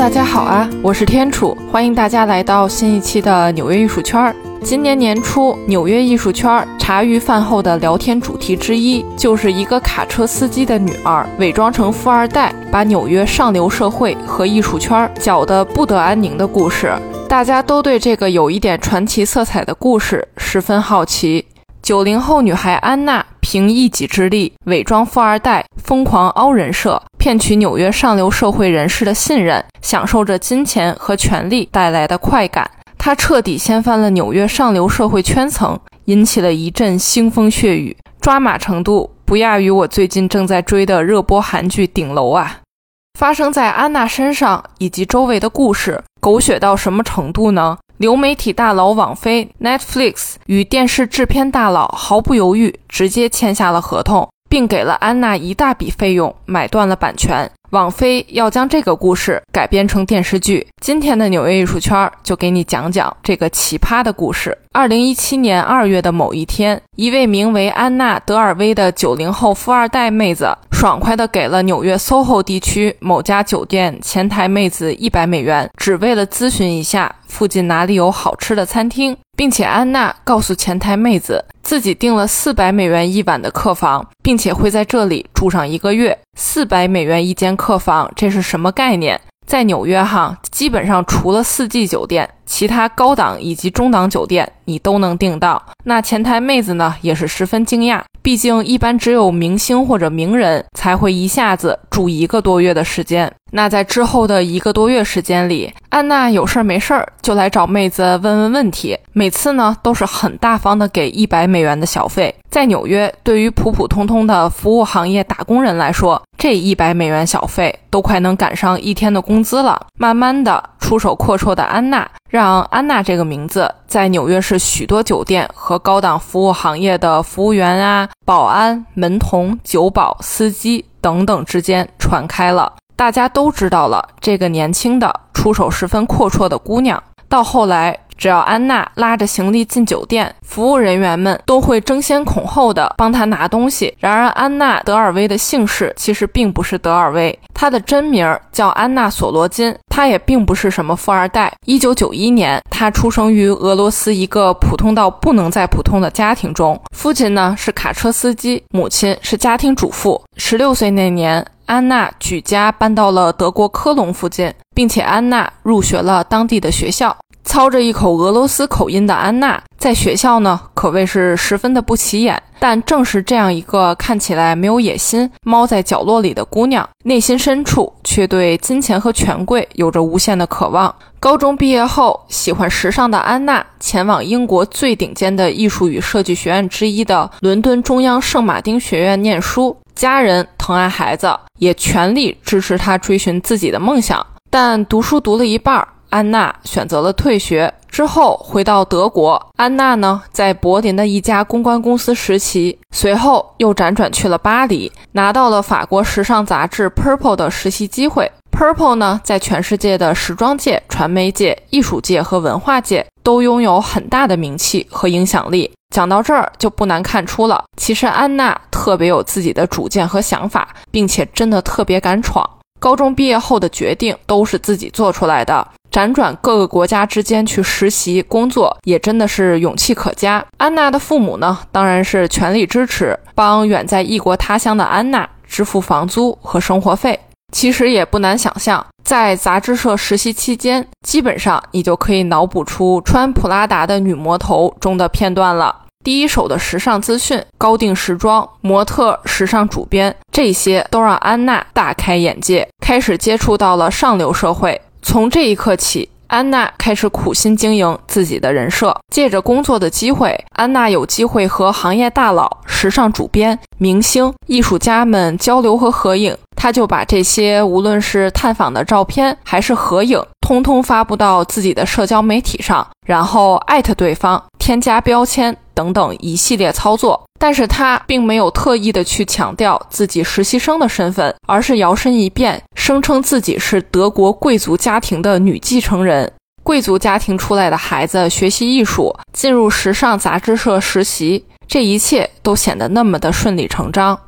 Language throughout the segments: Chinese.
大家好啊，我是天楚，欢迎大家来到新一期的纽约艺术圈。今年年初，纽约艺术圈茶余饭后的聊天主题之一，就是一个卡车司机的女儿伪装成富二代，把纽约上流社会和艺术圈搅得不得安宁的故事。大家都对这个有一点传奇色彩的故事十分好奇。九零后女孩安娜凭一己之力伪装富二代，疯狂凹人设，骗取纽约上流社会人士的信任，享受着金钱和权力带来的快感。他彻底掀翻了纽约上流社会圈层，引起了一阵腥风血雨，抓马程度不亚于我最近正在追的热播韩剧《顶楼》啊！发生在安娜身上以及周围的故事，狗血到什么程度呢？流媒体大佬网飞 Netflix 与电视制片大佬毫不犹豫，直接签下了合同，并给了安娜一大笔费用，买断了版权。网飞要将这个故事改编成电视剧。今天的纽约艺术圈就给你讲讲这个奇葩的故事。二零一七年二月的某一天，一位名为安娜·德尔威的九零后富二代妹子，爽快地给了纽约 SOHO 地区某家酒店前台妹子一百美元，只为了咨询一下附近哪里有好吃的餐厅。并且安娜告诉前台妹子，自己订了四百美元一晚的客房，并且会在这里住上一个月。四百美元一间客房，这是什么概念？在纽约哈，基本上除了四季酒店，其他高档以及中档酒店你都能订到。那前台妹子呢，也是十分惊讶。毕竟，一般只有明星或者名人才会一下子住一个多月的时间。那在之后的一个多月时间里，安娜有事儿没事儿就来找妹子问问问题，每次呢都是很大方的给一百美元的小费。在纽约，对于普普通通的服务行业打工人来说，这一百美元小费都快能赶上一天的工资了。慢慢的，出手阔绰的安娜。让安娜这个名字在纽约市许多酒店和高档服务行业的服务员啊、保安、门童、酒保、司机等等之间传开了，大家都知道了这个年轻的、出手十分阔绰的姑娘。到后来。只要安娜拉着行李进酒店，服务人员们都会争先恐后的帮她拿东西。然而，安娜·德尔威的姓氏其实并不是德尔威，她的真名叫安娜·索罗金。她也并不是什么富二代。一九九一年，她出生于俄罗斯一个普通到不能再普通的家庭中，父亲呢是卡车司机，母亲是家庭主妇。十六岁那年，安娜举家搬到了德国科隆附近，并且安娜入学了当地的学校。操着一口俄罗斯口音的安娜，在学校呢可谓是十分的不起眼。但正是这样一个看起来没有野心、猫在角落里的姑娘，内心深处却对金钱和权贵有着无限的渴望。高中毕业后，喜欢时尚的安娜前往英国最顶尖的艺术与设计学院之一的伦敦中央圣马丁学院念书。家人疼爱孩子，也全力支持她追寻自己的梦想。但读书读了一半。安娜选择了退学，之后回到德国。安娜呢，在柏林的一家公关公司实习，随后又辗转去了巴黎，拿到了法国时尚杂志《Purple》的实习机会。《Purple》呢，在全世界的时装界、传媒界、艺术界和文化界都拥有很大的名气和影响力。讲到这儿，就不难看出了，其实安娜特别有自己的主见和想法，并且真的特别敢闯。高中毕业后的决定都是自己做出来的。辗转各个国家之间去实习工作，也真的是勇气可嘉。安娜的父母呢，当然是全力支持，帮远在异国他乡的安娜支付房租和生活费。其实也不难想象，在杂志社实习期间，基本上你就可以脑补出穿普拉达的女魔头中的片段了。第一手的时尚资讯、高定时装、模特、时尚主编，这些都让安娜大开眼界，开始接触到了上流社会。从这一刻起，安娜开始苦心经营自己的人设。借着工作的机会，安娜有机会和行业大佬、时尚主编、明星、艺术家们交流和合影。她就把这些无论是探访的照片还是合影，通通发布到自己的社交媒体上，然后艾特对方，添加标签。等等一系列操作，但是他并没有特意的去强调自己实习生的身份，而是摇身一变，声称自己是德国贵族家庭的女继承人。贵族家庭出来的孩子学习艺术，进入时尚杂志社实习，这一切都显得那么的顺理成章。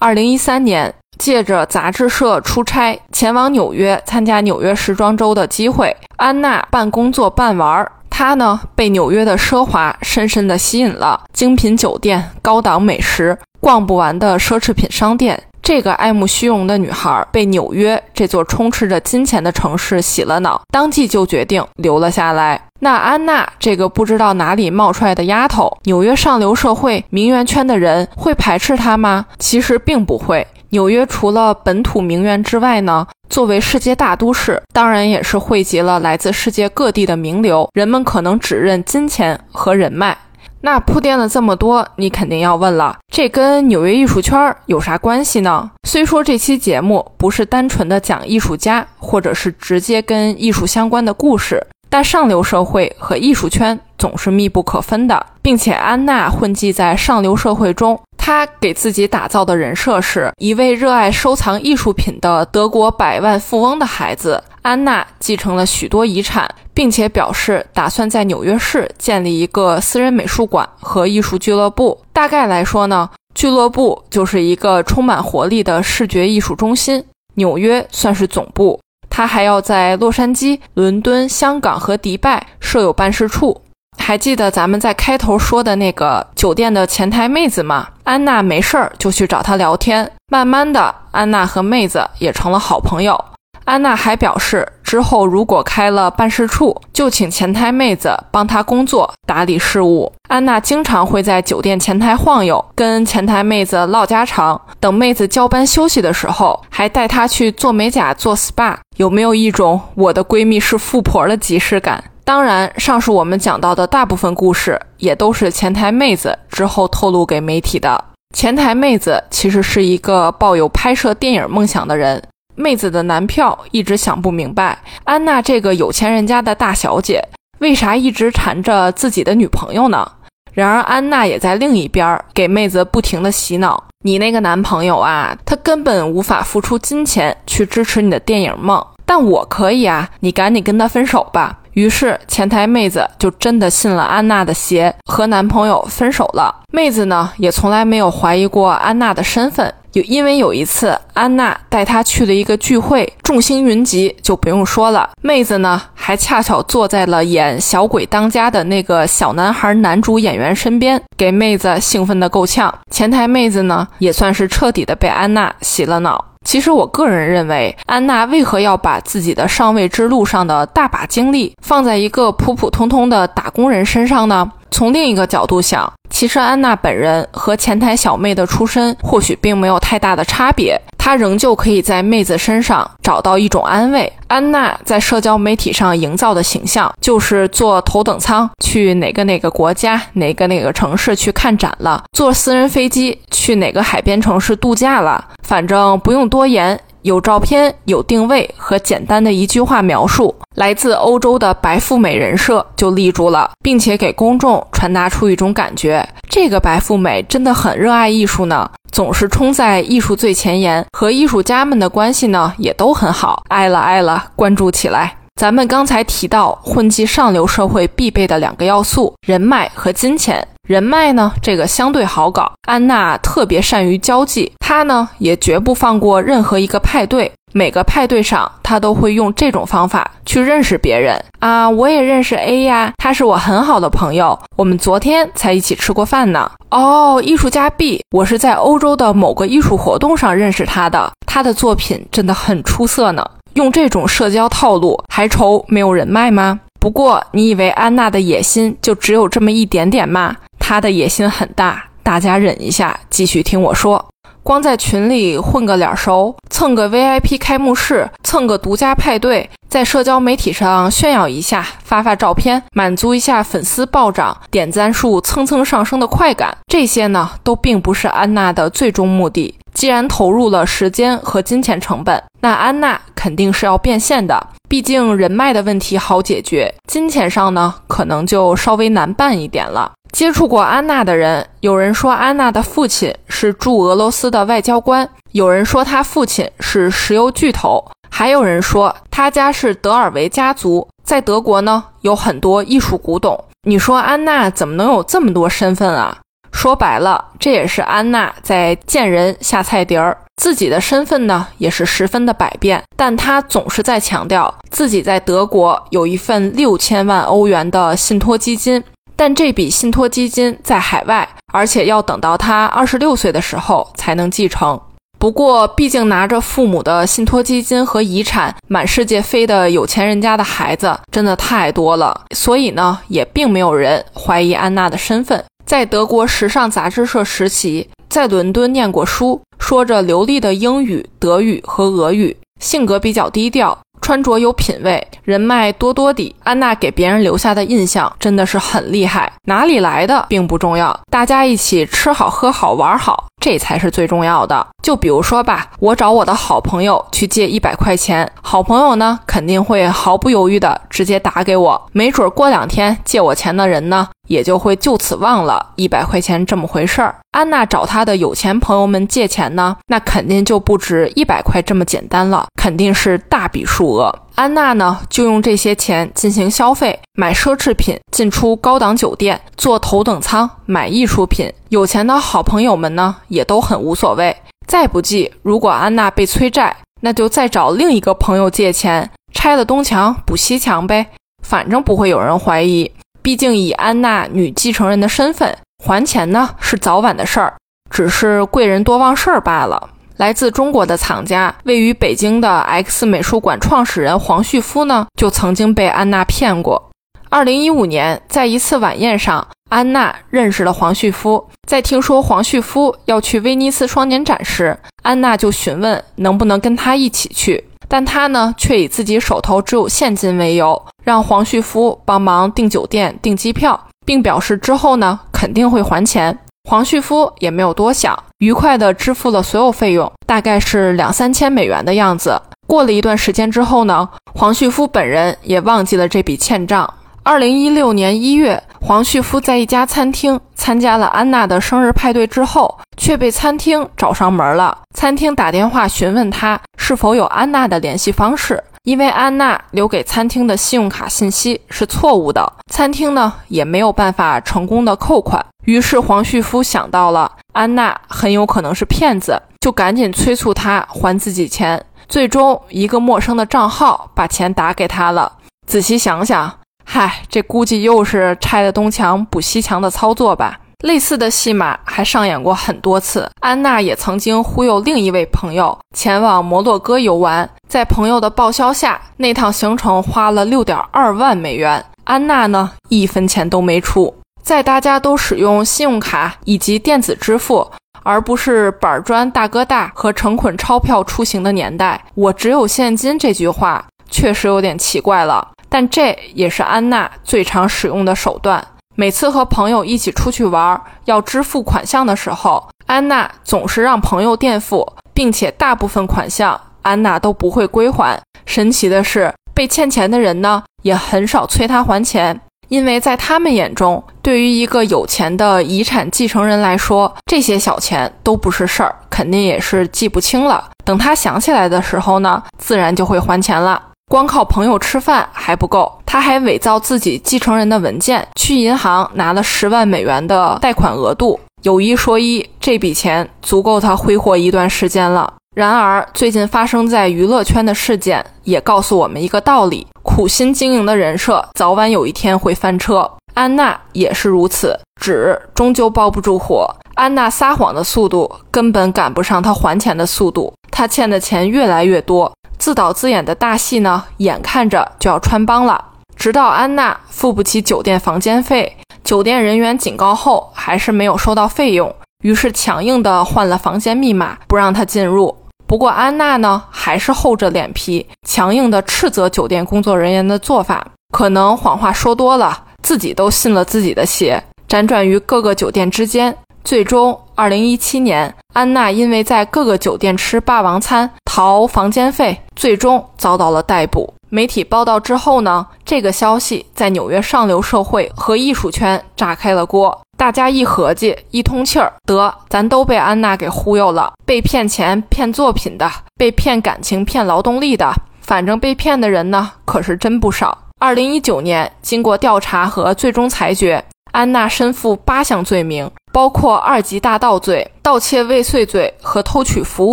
二零一三年，借着杂志社出差前往纽约参加纽约时装周的机会，安娜半工作半玩儿。她呢，被纽约的奢华深深地吸引了，精品酒店、高档美食、逛不完的奢侈品商店。这个爱慕虚荣的女孩被纽约这座充斥着金钱的城市洗了脑，当即就决定留了下来。那安娜这个不知道哪里冒出来的丫头，纽约上流社会名媛圈的人会排斥她吗？其实并不会。纽约除了本土名媛之外呢，作为世界大都市，当然也是汇集了来自世界各地的名流。人们可能只认金钱和人脉。那铺垫了这么多，你肯定要问了，这跟纽约艺术圈有啥关系呢？虽说这期节目不是单纯的讲艺术家，或者是直接跟艺术相关的故事，但上流社会和艺术圈总是密不可分的，并且安娜混迹在上流社会中。他给自己打造的人设是一位热爱收藏艺术品的德国百万富翁的孩子。安娜继承了许多遗产，并且表示打算在纽约市建立一个私人美术馆和艺术俱乐部。大概来说呢，俱乐部就是一个充满活力的视觉艺术中心，纽约算是总部。他还要在洛杉矶、伦敦、香港和迪拜设有办事处。还记得咱们在开头说的那个酒店的前台妹子吗？安娜没事儿就去找她聊天，慢慢的，安娜和妹子也成了好朋友。安娜还表示，之后如果开了办事处，就请前台妹子帮她工作打理事务。安娜经常会在酒店前台晃悠，跟前台妹子唠家常。等妹子交班休息的时候，还带她去做美甲、做 SPA。有没有一种我的闺蜜是富婆的即视感？当然，上述我们讲到的大部分故事也都是前台妹子之后透露给媒体的。前台妹子其实是一个抱有拍摄电影梦想的人。妹子的男票一直想不明白，安娜这个有钱人家的大小姐为啥一直缠着自己的女朋友呢？然而，安娜也在另一边给妹子不停的洗脑：你那个男朋友啊，他根本无法付出金钱去支持你的电影梦，但我可以啊，你赶紧跟他分手吧。于是前台妹子就真的信了安娜的邪，和男朋友分手了。妹子呢，也从来没有怀疑过安娜的身份。有因为有一次安娜带她去了一个聚会，众星云集就不用说了。妹子呢，还恰巧坐在了演《小鬼当家》的那个小男孩男主演员身边，给妹子兴奋的够呛。前台妹子呢，也算是彻底的被安娜洗了脑。其实我个人认为，安娜为何要把自己的上位之路上的大把精力放在一个普普通通的打工人身上呢？从另一个角度想，其实安娜本人和前台小妹的出身或许并没有太大的差别，他仍旧可以在妹子身上找到一种安慰。安娜在社交媒体上营造的形象，就是坐头等舱去哪个哪个国家、哪个哪个城市去看展了，坐私人飞机去哪个海边城市度假了，反正不用多言。有照片、有定位和简单的一句话描述，来自欧洲的白富美人设就立住了，并且给公众传达出一种感觉：这个白富美真的很热爱艺术呢，总是冲在艺术最前沿，和艺术家们的关系呢也都很好。爱了爱了，关注起来。咱们刚才提到混迹上流社会必备的两个要素：人脉和金钱。人脉呢，这个相对好搞。安娜特别善于交际，她呢也绝不放过任何一个派对。每个派对上，她都会用这种方法去认识别人啊。我也认识 A 呀，他是我很好的朋友，我们昨天才一起吃过饭呢。哦，艺术家 B，我是在欧洲的某个艺术活动上认识他的，他的作品真的很出色呢。用这种社交套路，还愁没有人脉吗？不过，你以为安娜的野心就只有这么一点点吗？他的野心很大，大家忍一下，继续听我说。光在群里混个脸熟，蹭个 VIP 开幕式，蹭个独家派对，在社交媒体上炫耀一下，发发照片，满足一下粉丝暴涨、点赞数蹭蹭上升的快感，这些呢，都并不是安娜的最终目的。既然投入了时间和金钱成本，那安娜肯定是要变现的。毕竟人脉的问题好解决，金钱上呢，可能就稍微难办一点了。接触过安娜的人，有人说安娜的父亲是驻俄罗斯的外交官，有人说他父亲是石油巨头，还有人说他家是德尔维家族，在德国呢有很多艺术古董。你说安娜怎么能有这么多身份啊？说白了，这也是安娜在见人下菜碟儿。自己的身份呢，也是十分的百变，但她总是在强调自己在德国有一份六千万欧元的信托基金，但这笔信托基金在海外，而且要等到他二十六岁的时候才能继承。不过，毕竟拿着父母的信托基金和遗产满世界飞的有钱人家的孩子真的太多了，所以呢，也并没有人怀疑安娜的身份。在德国时尚杂志社实习，在伦敦念过书，说着流利的英语、德语和俄语，性格比较低调，穿着有品位，人脉多多的。安娜给别人留下的印象真的是很厉害。哪里来的并不重要，大家一起吃好喝好玩好。这才是最重要的。就比如说吧，我找我的好朋友去借一百块钱，好朋友呢肯定会毫不犹豫的直接打给我。没准过两天借我钱的人呢，也就会就此忘了一百块钱这么回事儿。安娜找她的有钱朋友们借钱呢，那肯定就不止一百块这么简单了，肯定是大笔数额。安娜呢，就用这些钱进行消费，买奢侈品，进出高档酒店，坐头等舱，买艺术品。有钱的好朋友们呢，也都很无所谓。再不济，如果安娜被催债，那就再找另一个朋友借钱，拆了东墙补西墙呗，反正不会有人怀疑。毕竟以安娜女继承人的身份，还钱呢是早晚的事儿，只是贵人多忘事儿罢了。来自中国的藏家，位于北京的 X 美术馆创始人黄旭夫呢，就曾经被安娜骗过。二零一五年，在一次晚宴上，安娜认识了黄旭夫。在听说黄旭夫要去威尼斯双年展时，安娜就询问能不能跟他一起去，但他呢，却以自己手头只有现金为由，让黄旭夫帮忙订酒店、订机票，并表示之后呢，肯定会还钱。黄旭夫也没有多想，愉快地支付了所有费用，大概是两三千美元的样子。过了一段时间之后呢，黄旭夫本人也忘记了这笔欠账。二零一六年一月，黄旭夫在一家餐厅参加了安娜的生日派对之后，却被餐厅找上门了。餐厅打电话询问他是否有安娜的联系方式。因为安娜留给餐厅的信用卡信息是错误的，餐厅呢也没有办法成功的扣款。于是黄旭夫想到了安娜很有可能是骗子，就赶紧催促他还自己钱。最终，一个陌生的账号把钱打给他了。仔细想想，嗨，这估计又是拆了东墙补西墙的操作吧。类似的戏码还上演过很多次。安娜也曾经忽悠另一位朋友前往摩洛哥游玩，在朋友的报销下，那趟行程花了六点二万美元。安娜呢，一分钱都没出。在大家都使用信用卡以及电子支付，而不是板砖大哥大和成捆钞票出行的年代，我只有现金这句话确实有点奇怪了。但这也是安娜最常使用的手段。每次和朋友一起出去玩，要支付款项的时候，安娜总是让朋友垫付，并且大部分款项安娜都不会归还。神奇的是，被欠钱的人呢，也很少催他还钱，因为在他们眼中，对于一个有钱的遗产继承人来说，这些小钱都不是事儿，肯定也是记不清了。等他想起来的时候呢，自然就会还钱了。光靠朋友吃饭还不够，他还伪造自己继承人的文件，去银行拿了十万美元的贷款额度。有一说一，这笔钱足够他挥霍一段时间了。然而，最近发生在娱乐圈的事件也告诉我们一个道理：苦心经营的人设，早晚有一天会翻车。安娜也是如此，纸终究包不住火。安娜撒谎的速度根本赶不上她还钱的速度，她欠的钱越来越多。自导自演的大戏呢，眼看着就要穿帮了。直到安娜付不起酒店房间费，酒店人员警告后，还是没有收到费用，于是强硬的换了房间密码，不让她进入。不过安娜呢，还是厚着脸皮，强硬的斥责酒店工作人员的做法。可能谎话说多了，自己都信了自己的邪，辗转于各个酒店之间。最终，二零一七年，安娜因为在各个酒店吃霸王餐逃房间费，最终遭到了逮捕。媒体报道之后呢，这个消息在纽约上流社会和艺术圈炸开了锅。大家一合计，一通气儿，得，咱都被安娜给忽悠了，被骗钱、骗作品的，被骗感情、骗劳动力的，反正被骗的人呢，可是真不少。二零一九年，经过调查和最终裁决，安娜身负八项罪名。包括二级大盗罪、盗窃未遂罪和偷取服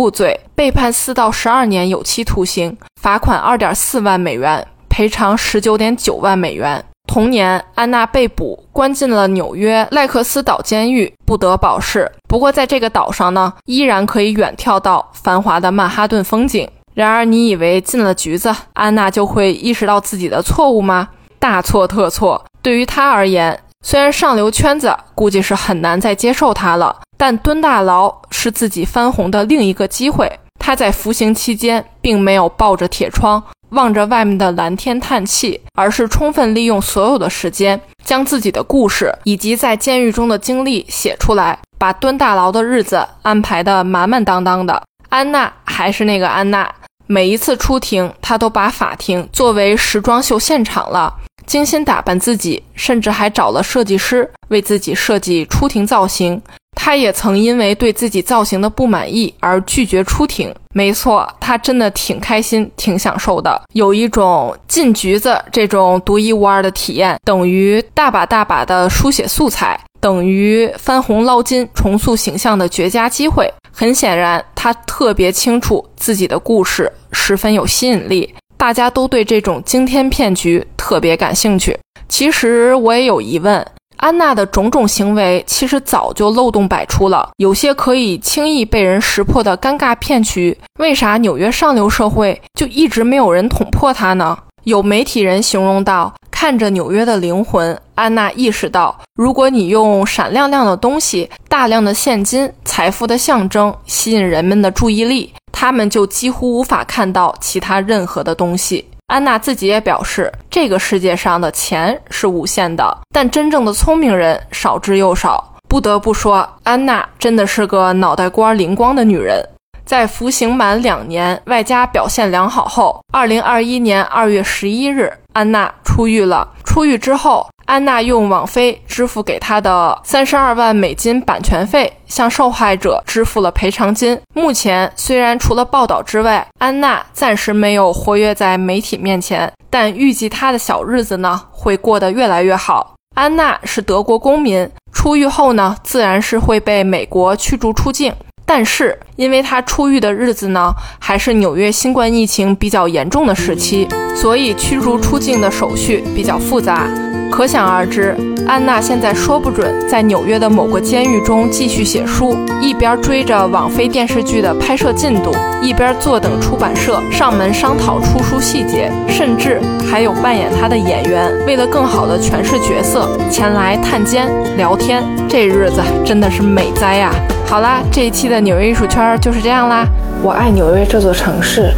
务罪，被判四到十二年有期徒刑，罚款二点四万美元，赔偿十九点九万美元。同年，安娜被捕，关进了纽约赖克斯岛监狱，不得保释。不过，在这个岛上呢，依然可以远眺到繁华的曼哈顿风景。然而，你以为进了局子，安娜就会意识到自己的错误吗？大错特错。对于她而言，虽然上流圈子估计是很难再接受她了，但蹲大牢是自己翻红的另一个机会。她在服刑期间，并没有抱着铁窗望着外面的蓝天叹气，而是充分利用所有的时间，将自己的故事以及在监狱中的经历写出来，把蹲大牢的日子安排得满满当当的。安娜还是那个安娜。每一次出庭，他都把法庭作为时装秀现场了，精心打扮自己，甚至还找了设计师为自己设计出庭造型。他也曾因为对自己造型的不满意而拒绝出庭。没错，他真的挺开心、挺享受的，有一种进局子这种独一无二的体验，等于大把大把的书写素材。等于翻红捞金、重塑形象的绝佳机会。很显然，他特别清楚自己的故事十分有吸引力，大家都对这种惊天骗局特别感兴趣。其实我也有疑问：安娜的种种行为其实早就漏洞百出了，有些可以轻易被人识破的尴尬骗局，为啥纽约上流社会就一直没有人捅破它呢？有媒体人形容道。看着纽约的灵魂，安娜意识到，如果你用闪亮亮的东西、大量的现金、财富的象征吸引人们的注意力，他们就几乎无法看到其他任何的东西。安娜自己也表示，这个世界上的钱是无限的，但真正的聪明人少之又少。不得不说，安娜真的是个脑袋瓜灵光的女人。在服刑满两年，外加表现良好后，二零二一年二月十一日，安娜出狱了。出狱之后，安娜用网飞支付给她的三十二万美金版权费，向受害者支付了赔偿金。目前，虽然除了报道之外，安娜暂时没有活跃在媒体面前，但预计她的小日子呢会过得越来越好。安娜是德国公民，出狱后呢，自然是会被美国驱逐出境。但是，因为他出狱的日子呢，还是纽约新冠疫情比较严重的时期，所以驱逐出境的手续比较复杂。可想而知，安娜现在说不准在纽约的某个监狱中继续写书，一边追着网飞电视剧的拍摄进度，一边坐等出版社上门商讨出书细节，甚至还有扮演她的演员为了更好的诠释角色前来探监聊天。这日子真的是美哉呀！好啦，这一期的纽约艺术圈就是这样啦。我爱纽约这座城市。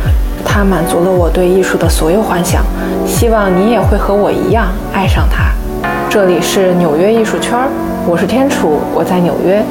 它满足了我对艺术的所有幻想，希望你也会和我一样爱上它。这里是纽约艺术圈，我是天楚，我在纽约。